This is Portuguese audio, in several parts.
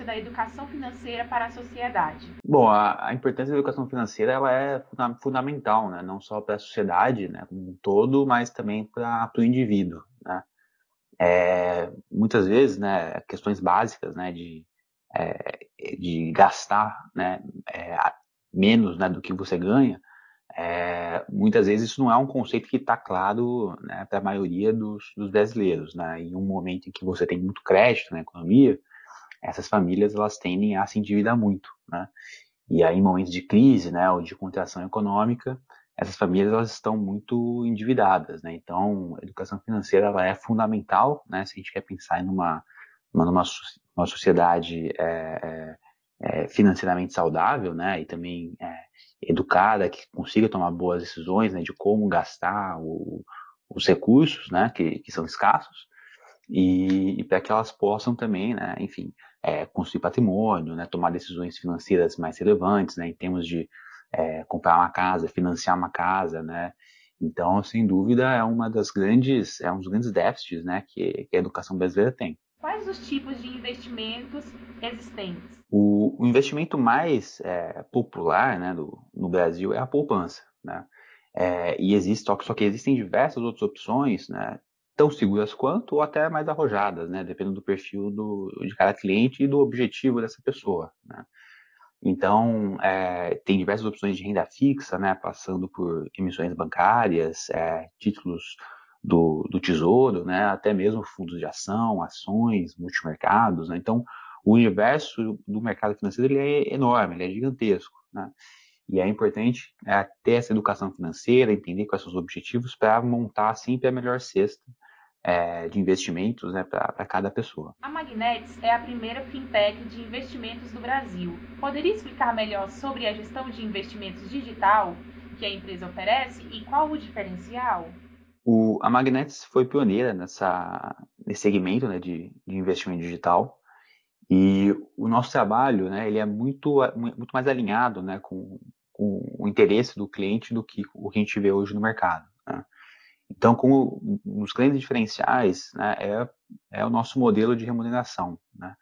importância da educação financeira para a sociedade? Bom, a, a importância da educação financeira ela é fundamental, né? não só para a sociedade né, como um todo, mas também para o indivíduo. Né? É, muitas vezes, né, questões básicas né, de, é, de gastar né, é, menos né, do que você ganha, é, muitas vezes isso não é um conceito que está claro né, para a maioria dos, dos brasileiros. Né? Em um momento em que você tem muito crédito na economia, essas famílias elas tendem a se endividar muito. Né? E aí, em momentos de crise né, ou de contração econômica, essas famílias elas estão muito endividadas. Né? Então, a educação financeira ela é fundamental né, se a gente quer pensar em uma, numa, numa sociedade é, é, é, financeiramente saudável né, e também é, educada, que consiga tomar boas decisões né, de como gastar o, os recursos né, que, que são escassos e, e para que elas possam também, né, enfim, é, construir patrimônio, né, tomar decisões financeiras mais relevantes, né, em termos de é, comprar uma casa, financiar uma casa, né, então, sem dúvida, é uma das grandes, é um dos grandes déficits, né, que, que a educação brasileira tem. Quais os tipos de investimentos existentes? O, o investimento mais é, popular né, do, no Brasil é a poupança. Né? É, e existe, só que, só que existem diversas outras opções, né, tão seguras quanto ou até mais arrojadas, né, dependendo do perfil do, de cada cliente e do objetivo dessa pessoa. Né? Então, é, tem diversas opções de renda fixa, né, passando por emissões bancárias, é, títulos do, do tesouro, né, até mesmo fundos de ação, ações, multimercados. Né? Então, o universo do mercado financeiro ele é enorme, ele é gigantesco. Né? E é importante é, ter essa educação financeira, entender quais são os objetivos para montar sempre a melhor cesta é, de investimentos né, para cada pessoa. A Magnetics é a primeira fintech de investimentos do Brasil. Poderia explicar melhor sobre a gestão de investimentos digital que a empresa oferece e qual o diferencial? O, a Magnetics foi pioneira nessa, nesse segmento né, de, de investimento digital e o nosso trabalho né, ele é muito, muito mais alinhado né, com, com o interesse do cliente do que o que a gente vê hoje no mercado. Né? Então, como um dos grandes diferenciais né, é, é o nosso modelo de remuneração. Né?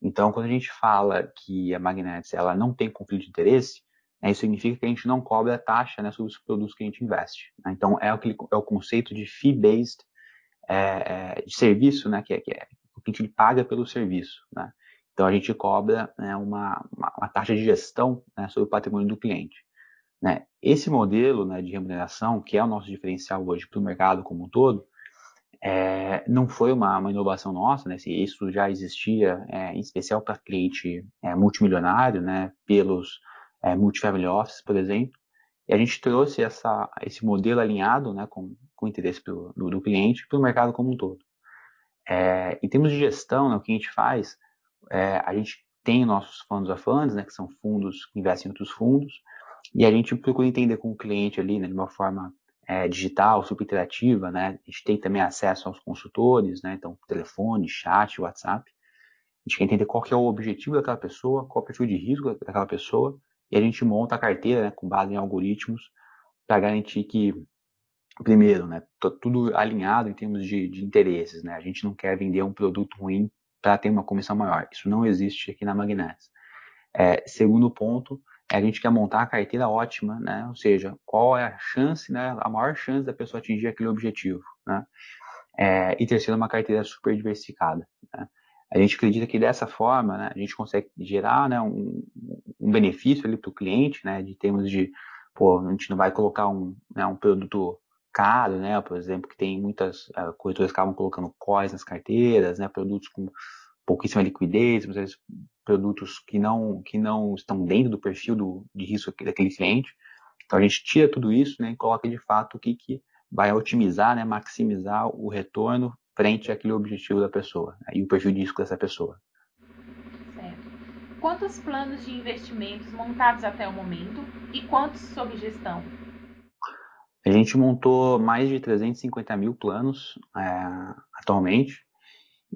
Então, quando a gente fala que a Magnetics ela não tem conflito de interesse, né, isso significa que a gente não cobra taxa né, sobre os produtos que a gente investe. Né? Então, é, aquele, é o conceito de fee-based é, é, de serviço, né, que, é, que é, o que a gente paga pelo serviço. Né? Então, a gente cobra né, uma, uma, uma, taxa de gestão né, sobre o patrimônio do cliente. Né? Esse modelo né, de remuneração, que é o nosso diferencial hoje para o mercado como um todo, é, não foi uma, uma, inovação nossa, né? Isso já existia, é, em especial para cliente é, multimilionário, né? Pelos é, multifamily office, por exemplo, e a gente trouxe essa, esse modelo alinhado né, com, com o interesse do, do, do cliente para o mercado como um todo. É, em termos de gestão, né, o que a gente faz, é, a gente tem nossos fundos of funds, né, que são fundos que investem em outros fundos, e a gente procura entender com o cliente ali, né, de uma forma é, digital, super interativa, né, a gente tem também acesso aos consultores, né, então telefone, chat, WhatsApp, a gente quer entender qual que é o objetivo daquela pessoa, qual é o perfil de risco daquela pessoa, e a gente monta a carteira né, com base em algoritmos para garantir que, primeiro, né, tá tudo alinhado em termos de, de interesses. Né? A gente não quer vender um produto ruim para ter uma comissão maior. Isso não existe aqui na Magnets. É, segundo ponto, a gente quer montar a carteira ótima, né? ou seja, qual é a chance, né, a maior chance da pessoa atingir aquele objetivo. Né? É, e terceiro, uma carteira super diversificada. Né? A gente acredita que dessa forma, né, a gente consegue gerar né, um, um benefício ali para o cliente, né, de termos de, pô, a gente não vai colocar um, né, um produto caro, né, por exemplo, que tem muitas uh, corretoras que acabam colocando COIs nas carteiras, né, produtos com pouquíssima liquidez, muitas vezes produtos que não, que não estão dentro do perfil do, de risco daquele cliente. Então a gente tira tudo isso né, e coloca de fato o que, que vai otimizar, né, maximizar o retorno frente àquele objetivo da pessoa né, e o perfil de risco dessa pessoa. Certo. Quantos planos de investimentos montados até o momento e quantos sob gestão? A gente montou mais de 350 mil planos é, atualmente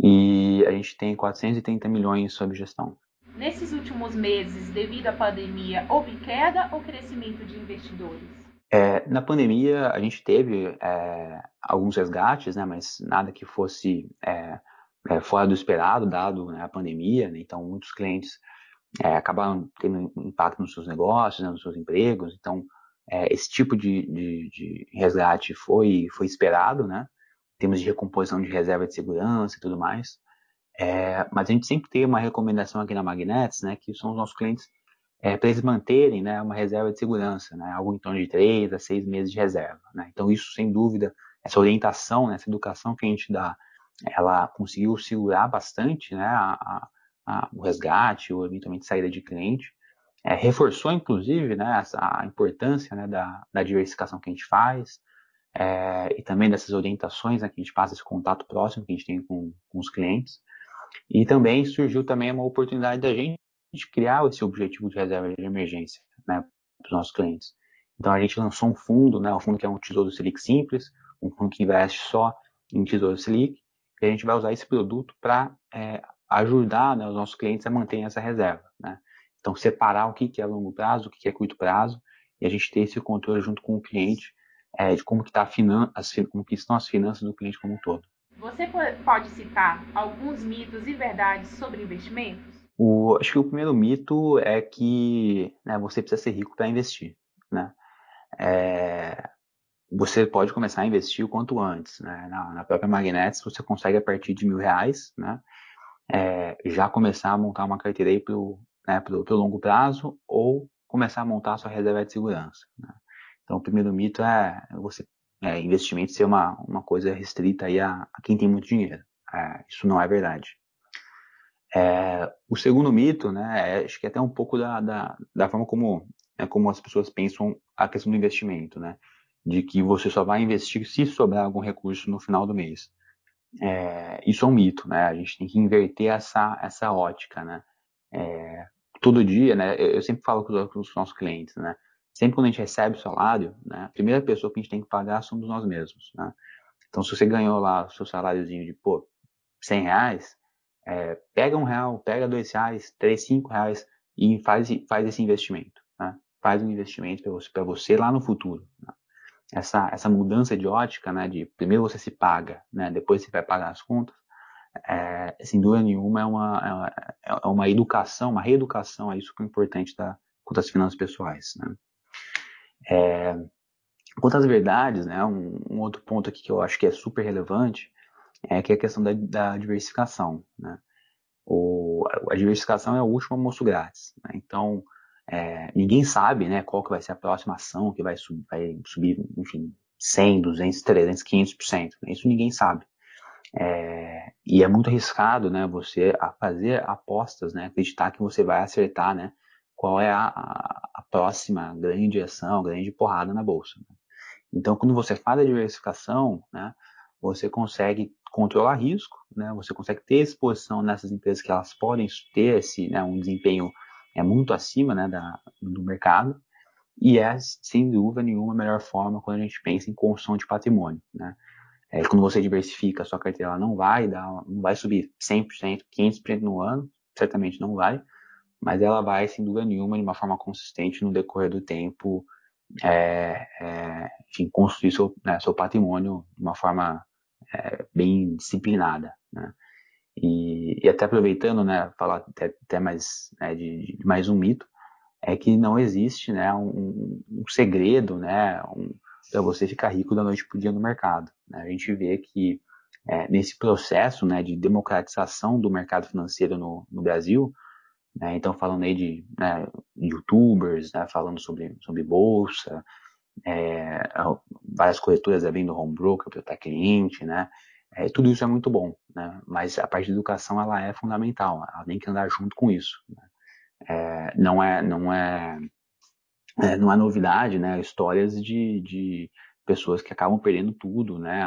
e a gente tem 430 milhões sob gestão. Nesses últimos meses, devido à pandemia, houve queda ou crescimento de investidores? É, na pandemia, a gente teve é, alguns resgates, né, mas nada que fosse é, é, fora do esperado, dado né, a pandemia, né? então muitos clientes é, acabaram tendo impacto nos seus negócios, né, nos seus empregos, então é, esse tipo de, de, de, resgate foi, foi esperado, né, termos de recomposição de reserva de segurança e tudo mais, é, mas a gente sempre tem uma recomendação aqui na Magnets, né, que são os nossos clientes, é, para eles manterem né, uma reserva de segurança, né, algo em torno de três a seis meses de reserva. Né, então isso, sem dúvida, essa orientação, né, essa educação que a gente dá ela conseguiu segurar bastante né, a, a, o resgate ou eventualmente saída de cliente. É, reforçou, inclusive, né, essa, a importância né, da, da, diversificação que a gente faz é, e também dessas orientações né, que a gente passa, esse contato próximo que a gente tem com, com os clientes. E também surgiu também uma oportunidade da gente criar esse objetivo de reserva de emergência né, para os nossos clientes. Então a gente lançou um fundo, né, um fundo que é um Tesouro Selic simples, um fundo que investe só em Tesouro Selic, e a gente vai usar esse produto para é, ajudar né, os nossos clientes a manter essa reserva. Né? Então, separar o que, que é longo prazo, o que, que é curto prazo, e a gente ter esse controle junto com o cliente é, de como que, tá as, como que estão as finanças do cliente como um todo. Você pode citar alguns mitos e verdades sobre investimentos? O, acho que o primeiro mito é que né, você precisa ser rico para investir. Né? É, você pode começar a investir o quanto antes. Né? Na, na, própria Magnetics você consegue a partir de mil reais, né? É, já começar a montar uma carteira aí para o né, pro, pro longo prazo ou começar a montar a sua reserva de segurança. Né? Então o primeiro mito é você é, investimento ser uma, uma coisa restrita aí a, a quem tem muito dinheiro. É, isso não é verdade. É, o segundo mito, né, é, acho que é até um pouco da, da, da forma como, é, como as pessoas pensam a questão do investimento, né? de que você só vai investir se sobrar algum recurso no final do mês. É, isso é um mito, né? A gente tem que inverter essa, essa ótica, né? Todo dia, né? Eu, sempre falo com os, com os, nossos clientes, né? Sempre quando a gente recebe o salário, né? A primeira pessoa que a gente tem que pagar somos nós mesmos, né? Então, se você ganhou lá o seu saláriozinho de, pô, 100 reais, é, pega um real, pega dois reais, três, cinco reais e faz, faz esse investimento, né? Faz um investimento para você, você lá no futuro, né? essa, essa mudança de ótica, né, de primeiro você se paga, né, depois você vai pagar as contas, é, sem dúvida nenhuma é uma, é, é uma educação, uma reeducação aí super importante da, quanto às finanças pessoais, né. É, quanto às verdades, né, um, um, outro ponto aqui que eu acho que é super relevante é que é a questão da, da diversificação, né. O, a diversificação é o último almoço grátis, né, então é, ninguém sabe né, qual que vai ser a próxima ação que vai, sub, vai subir, enfim, 100, 200, 300, 500%. Isso ninguém sabe. É, e é muito arriscado né, você a fazer apostas, né, acreditar que você vai acertar né, qual é a, a, próxima grande ação, grande porrada na bolsa. Né? Então, quando você faz a diversificação, né, você consegue controlar risco, né, você consegue ter exposição nessas empresas que elas podem ter esse, né, um desempenho é muito acima né, da, do mercado e é, sem dúvida nenhuma, a melhor forma quando a gente pensa em construção de patrimônio. Né? É, quando você diversifica, a sua carteira ela não vai dar, não vai subir 100%, 500% no ano, certamente não vai, mas ela vai, sem dúvida nenhuma, de uma forma consistente no decorrer do tempo, é, é, enfim, construir seu, né, seu patrimônio de uma forma é, bem disciplinada. Né? E, e até aproveitando, né, falar até, até mais né, de, de, mais um mito, é que não existe, né, um, um segredo, né, um, para você ficar rico da noite para o dia no mercado. Né? A gente vê que é, nesse processo, né, de democratização do mercado financeiro no, no Brasil, né, então falando aí de né, YouTubers, né, falando sobre, sobre bolsa, é, várias corretoras abrindo home broker para estar cliente, né, é, tudo isso é muito bom, né? Mas a parte de educação ela é fundamental, ela tem que andar junto com isso. Né? É, não é, não é, é, não é novidade, né? Histórias de, de pessoas que acabam perdendo tudo, né?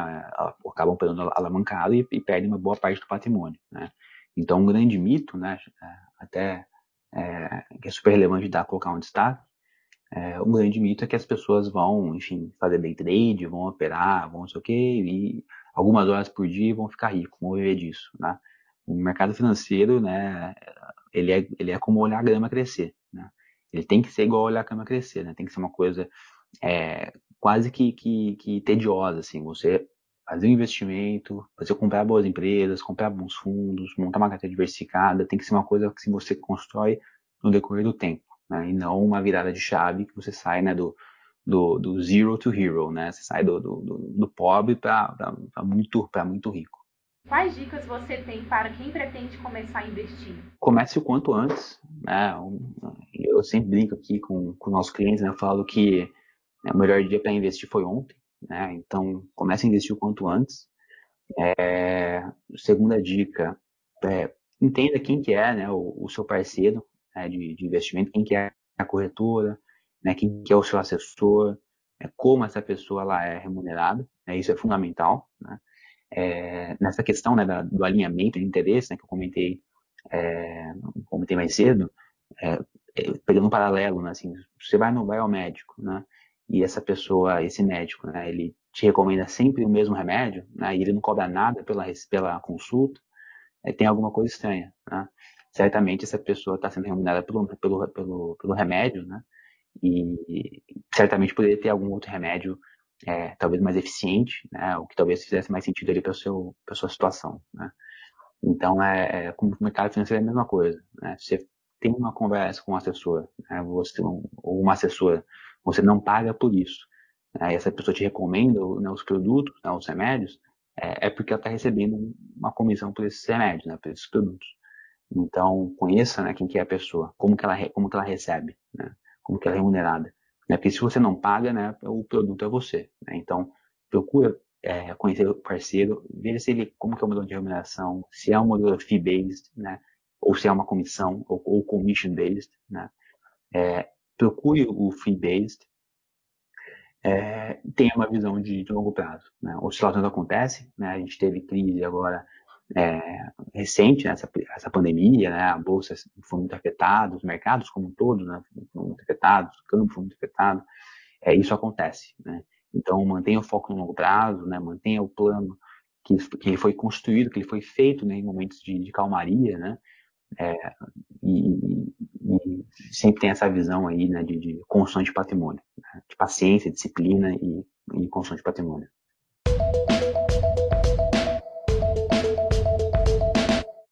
Acabam perdendo alavancado e, e perdem uma boa parte do patrimônio, né? Então, um grande mito, né? Até é, que é super relevante dar colocar um destaque, é, um grande mito é que as pessoas vão, enfim, fazer day trade, vão operar, vão não sei o quê, e algumas horas por dia vão ficar ricos, vão viver disso, né? O mercado financeiro, né, ele é, ele é como olhar a grama crescer, né? Ele tem que ser igual olhar a grama crescer, né? Tem que ser uma coisa é, quase que, que, que tediosa, assim, você fazer um investimento, fazer comprar boas empresas, comprar bons fundos, montar uma carteira diversificada, tem que ser uma coisa que você constrói no decorrer do tempo, né? E não uma virada de chave que você sai, né, do, do, do zero to hero, né? Você sai do, do, do pobre para muito, muito rico. Quais dicas você tem para quem pretende começar a investir? Comece o quanto antes, né? Eu sempre brinco aqui com, com nossos clientes, né? Eu falo que né, o melhor dia para investir foi ontem, né? Então, comece a investir o quanto antes. É, segunda dica, é, entenda quem que é né, o, o seu parceiro né, de, de, investimento, quem que é a corretora, né, quem que é o seu assessor, é, como essa pessoa ela é remunerada, né, isso é fundamental. Né, é, nessa questão né, da, do alinhamento de interesse, né, que eu comentei, é, comentei mais cedo, é, é, pegando um paralelo, né, assim, você vai no médico, né, e essa pessoa, esse médico, né, ele te recomenda sempre o mesmo remédio, né, e ele não cobra nada pela, pela consulta, é, tem alguma coisa estranha, né? Certamente essa pessoa está sendo remunerada pelo, pelo, pelo, pelo remédio, né? E certamente poderia ter algum outro remédio, é, talvez mais eficiente, né? O que talvez fizesse mais sentido ali para a sua situação, né? Então, é, é, como o mercado financeiro é a mesma coisa, né? Você tem uma conversa com um assessor, né? Você, ou uma assessora, você não paga por isso. Né? Essa pessoa te recomenda né, os produtos, né, os remédios, é, é porque ela está recebendo uma comissão por esses remédios, né, por esses produtos. Então, conheça né, quem que é a pessoa, como que ela, como que ela recebe, né, como que ela é remunerada. Né, porque se você não paga, né, o produto é você. Né, então, procura é, conhecer o parceiro, veja se ele, como que é o modelo de remuneração, se é um modelo fee-based, né, ou se é uma comissão, ou, ou commission-based, né. É, procure o fee-based, é, tenha uma visão de, de longo prazo. Né? Oscilações acontecem, né? a gente teve crise agora é, recente, né? essa, essa pandemia, né? a bolsa foi muito afetada, os mercados como um todo né? foram muito afetados, o campo foi muito afetado, é, isso acontece. Né? Então, mantenha o foco no longo prazo, né? mantenha o plano que, que foi construído, que ele foi feito né? em momentos de, de calmaria, né? É, e, e, sempre tem essa visão aí né, de, de construção de patrimônio, né, de paciência, disciplina e, e construção de patrimônio.